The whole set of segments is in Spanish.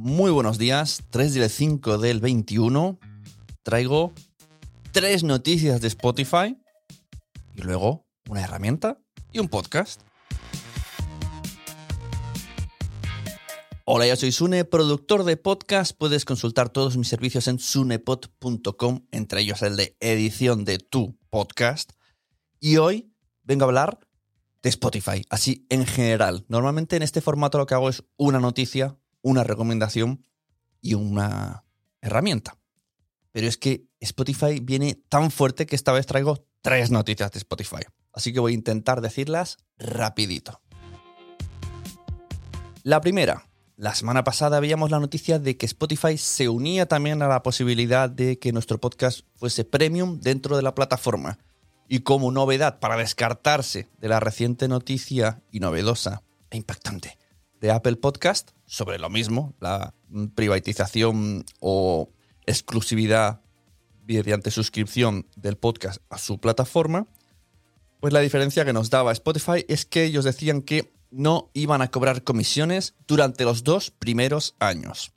Muy buenos días, 3 del 5 del 21. Traigo tres noticias de Spotify y luego una herramienta y un podcast. Hola, yo soy Sune, productor de podcast. Puedes consultar todos mis servicios en sunepod.com, entre ellos el de edición de tu podcast. Y hoy vengo a hablar de Spotify, así en general. Normalmente en este formato lo que hago es una noticia, una recomendación y una herramienta. Pero es que Spotify viene tan fuerte que esta vez traigo tres noticias de Spotify. Así que voy a intentar decirlas rapidito. La primera, la semana pasada veíamos la noticia de que Spotify se unía también a la posibilidad de que nuestro podcast fuese premium dentro de la plataforma. Y como novedad para descartarse de la reciente noticia y novedosa e impactante de Apple Podcast sobre lo mismo, la privatización o exclusividad mediante suscripción del podcast a su plataforma, pues la diferencia que nos daba Spotify es que ellos decían que no iban a cobrar comisiones durante los dos primeros años.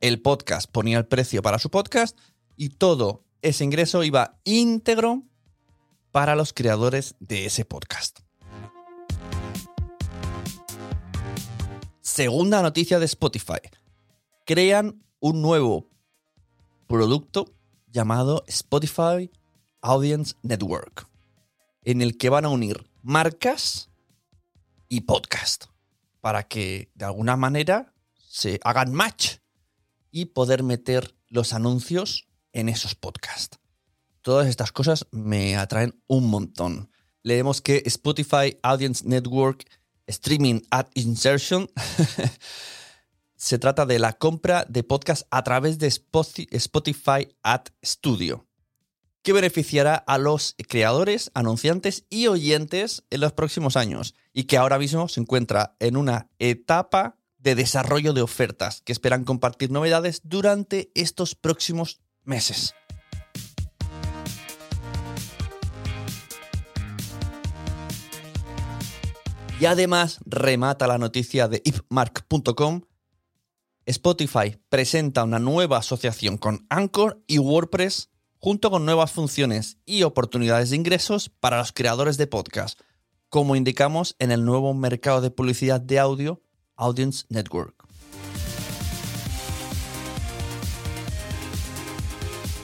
El podcast ponía el precio para su podcast y todo ese ingreso iba íntegro para los creadores de ese podcast. Segunda noticia de Spotify. Crean un nuevo producto llamado Spotify Audience Network, en el que van a unir marcas y podcast para que de alguna manera se hagan match y poder meter los anuncios en esos podcasts. Todas estas cosas me atraen un montón. Leemos que Spotify Audience Network Streaming Ad Insertion se trata de la compra de podcast a través de Spotify Ad Studio, que beneficiará a los creadores, anunciantes y oyentes en los próximos años y que ahora mismo se encuentra en una etapa de desarrollo de ofertas que esperan compartir novedades durante estos próximos meses. Y además remata la noticia de ipmark.com. Spotify presenta una nueva asociación con Anchor y WordPress junto con nuevas funciones y oportunidades de ingresos para los creadores de podcast, como indicamos en el nuevo mercado de publicidad de audio Audience Network.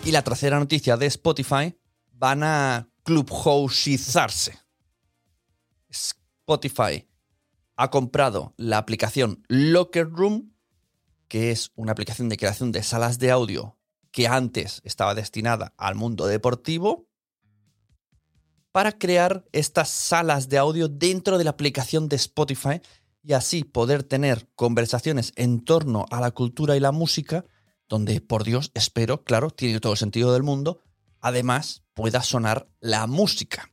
Y la tercera noticia de Spotify van a clubhouseizarse. Spotify ha comprado la aplicación Locker Room, que es una aplicación de creación de salas de audio que antes estaba destinada al mundo deportivo, para crear estas salas de audio dentro de la aplicación de Spotify y así poder tener conversaciones en torno a la cultura y la música, donde, por Dios, espero, claro, tiene todo el sentido del mundo, además pueda sonar la música.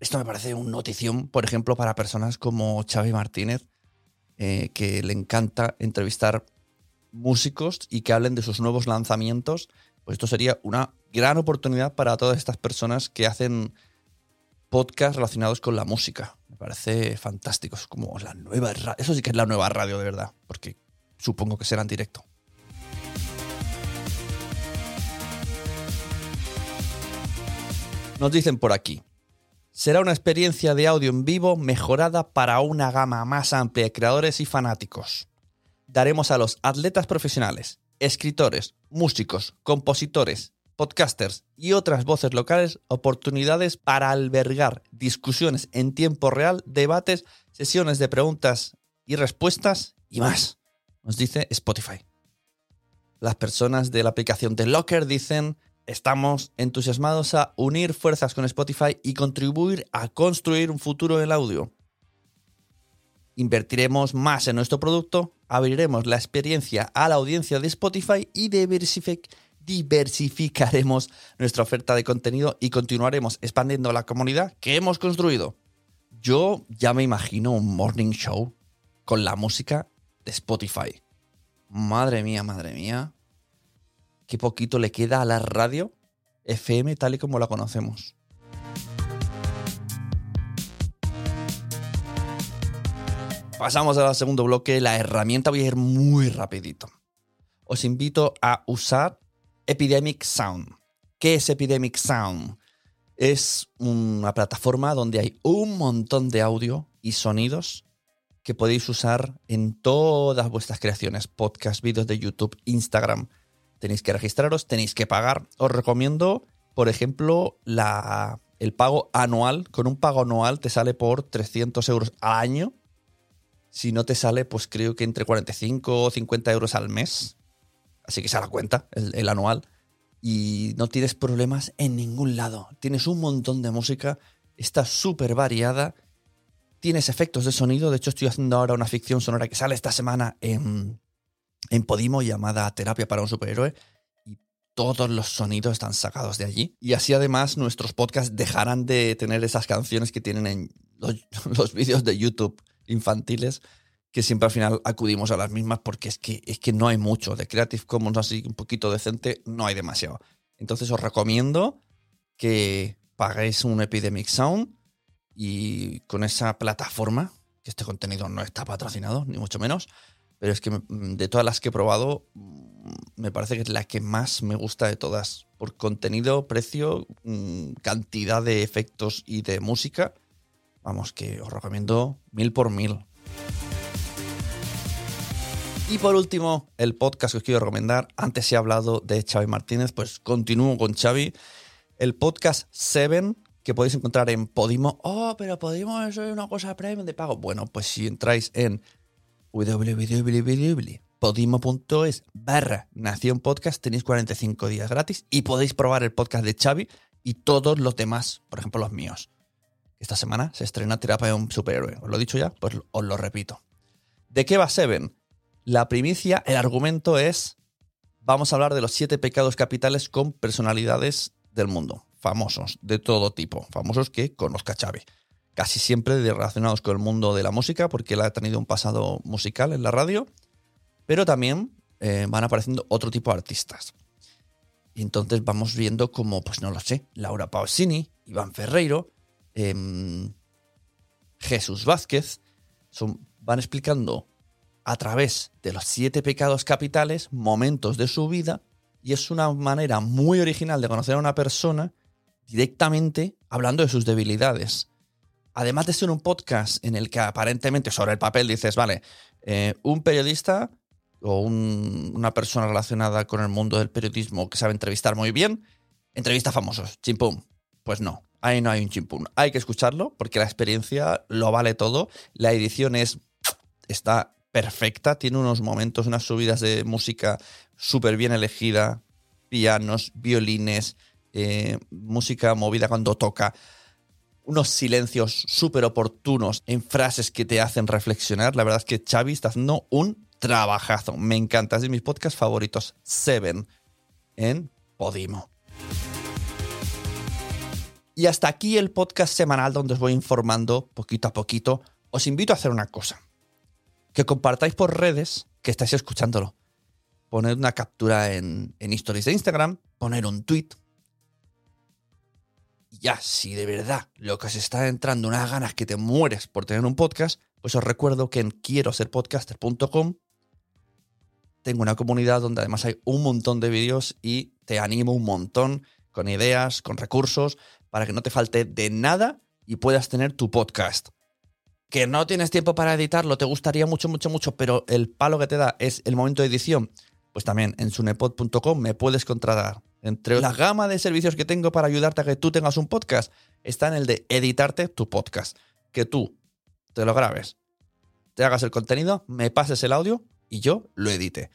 Esto me parece una notición, por ejemplo, para personas como Xavi Martínez, eh, que le encanta entrevistar músicos y que hablen de sus nuevos lanzamientos. Pues esto sería una gran oportunidad para todas estas personas que hacen podcasts relacionados con la música. Me parece fantástico. Es como la nueva radio. Eso sí que es la nueva radio de verdad, porque supongo que será en directo. Nos dicen por aquí. Será una experiencia de audio en vivo mejorada para una gama más amplia de creadores y fanáticos. Daremos a los atletas profesionales, escritores, músicos, compositores, podcasters y otras voces locales oportunidades para albergar discusiones en tiempo real, debates, sesiones de preguntas y respuestas y más, nos dice Spotify. Las personas de la aplicación de Locker dicen Estamos entusiasmados a unir fuerzas con Spotify y contribuir a construir un futuro del audio. Invertiremos más en nuestro producto, abriremos la experiencia a la audiencia de Spotify y diversificaremos nuestra oferta de contenido y continuaremos expandiendo la comunidad que hemos construido. Yo ya me imagino un morning show con la música de Spotify. Madre mía, madre mía qué poquito le queda a la radio FM tal y como la conocemos. Pasamos al segundo bloque, la herramienta voy a ir muy rapidito. Os invito a usar Epidemic Sound. ¿Qué es Epidemic Sound? Es una plataforma donde hay un montón de audio y sonidos que podéis usar en todas vuestras creaciones, podcast, vídeos de YouTube, Instagram, tenéis que registraros, tenéis que pagar. Os recomiendo, por ejemplo, la, el pago anual. Con un pago anual te sale por 300 euros al año. Si no te sale, pues creo que entre 45 o 50 euros al mes. Así que se da cuenta, el, el anual. Y no tienes problemas en ningún lado. Tienes un montón de música, está súper variada. Tienes efectos de sonido. De hecho, estoy haciendo ahora una ficción sonora que sale esta semana en, en Podimo llamada Terapia para un Superhéroe y todos los sonidos están sacados de allí. Y así además nuestros podcasts dejarán de tener esas canciones que tienen en los, vídeos de YouTube infantiles, que siempre al final acudimos a las mismas porque es que, es que no hay mucho. De Creative Commons así un poquito decente, no hay demasiado. Entonces os recomiendo que paguéis un Epidemic Sound y con esa plataforma, que este contenido no está patrocinado, ni mucho menos, pero es que mm, de todas las que he probado, mm, me parece que es la que más me gusta de todas. Por contenido, precio, mm, cantidad de efectos y de música. Vamos, que os recomiendo mil por mil. Y por último, el podcast que os quiero recomendar. Antes he hablado de Xavi Martínez, pues continúo con Xavi. El podcast Seven, que podéis encontrar en Podimo. Oh, pero Podimo eso es una cosa premium de pago. Bueno, pues si entráis en www.podimo.es barra Nación Podcast tenéis 45 días gratis y podéis probar el podcast de Xavi y todos los demás, por ejemplo los míos. Esta semana se estrena Terapia de un Superhéroe. ¿Os lo he dicho ya? Pues os lo repito. ¿De qué va Seven? La primicia, el argumento es, vamos a hablar de los siete pecados capitales con personalidades del mundo, famosos, de todo tipo, famosos que conozca Xavi casi siempre relacionados con el mundo de la música, porque él ha tenido un pasado musical en la radio, pero también eh, van apareciendo otro tipo de artistas. Y entonces vamos viendo como, pues no lo sé, Laura Pausini, Iván Ferreiro, em, Jesús Vázquez, van explicando a través de los siete pecados capitales momentos de su vida y es una manera muy original de conocer a una persona directamente hablando de sus debilidades además de ser un podcast en el que aparentemente sobre el papel dices, vale, eh, un periodista o una persona relacionada con el mundo del periodismo que sabe entrevistar muy bien, entrevista famosos, chimpum. Pues no, ahí no hay un chimpum. Hay que escucharlo porque la experiencia lo vale todo. La edición es está perfecta, tiene unos momentos, unas subidas de música súper bien elegida, pianos, violines, eh, música movida cuando toca unos silencios súper oportunos en frases que te hacen reflexionar. La verdad es que Xavi está haciendo un trabajazo. Me encanta. Es de mis podcasts favoritos. Seven en Podimo. Y hasta aquí el podcast semanal donde os voy informando poquito a poquito. Os invito a hacer una cosa. Que compartáis por redes que estáis escuchándolo. Poner una captura en, en stories de Instagram, poner un tweet, ya, si de verdad lo que os está entrando unas ganas que te mueres por tener un podcast, pues os recuerdo que en quiero ser podcaster.com tengo una comunidad donde además hay un montón de vídeos y te animo un montón con ideas, con recursos, para que no te falte de nada y puedas tener tu podcast. Que no tienes tiempo para editarlo, te gustaría mucho, mucho, mucho, pero el palo que te da es el momento de edición. Pues también en sunepod.com me puedes contratar. Entre la gama de servicios que tengo para ayudarte a que tú tengas un podcast, está en el de editarte tu podcast. Que tú te lo grabes, te hagas el contenido, me pases el audio y yo lo edite.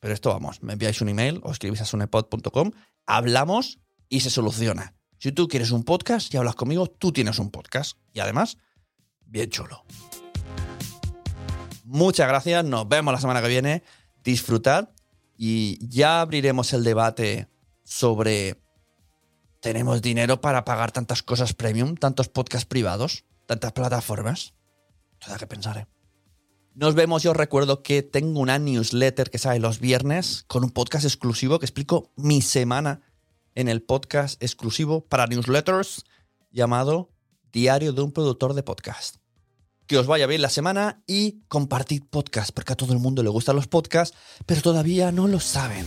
Pero esto vamos, me enviáis un email o escribís a sunepod.com, hablamos y se soluciona. Si tú quieres un podcast y hablas conmigo, tú tienes un podcast. Y además, bien chulo. Muchas gracias, nos vemos la semana que viene. Disfrutad y ya abriremos el debate sobre ¿tenemos dinero para pagar tantas cosas premium, tantos podcasts privados, tantas plataformas? Todo que pensar. Nos vemos, yo recuerdo que tengo una newsletter que sale los viernes con un podcast exclusivo que explico mi semana en el podcast exclusivo para newsletters llamado Diario de un productor de podcast. Que os vaya bien la semana y compartid podcast, porque a todo el mundo le gustan los podcasts, pero todavía no lo saben.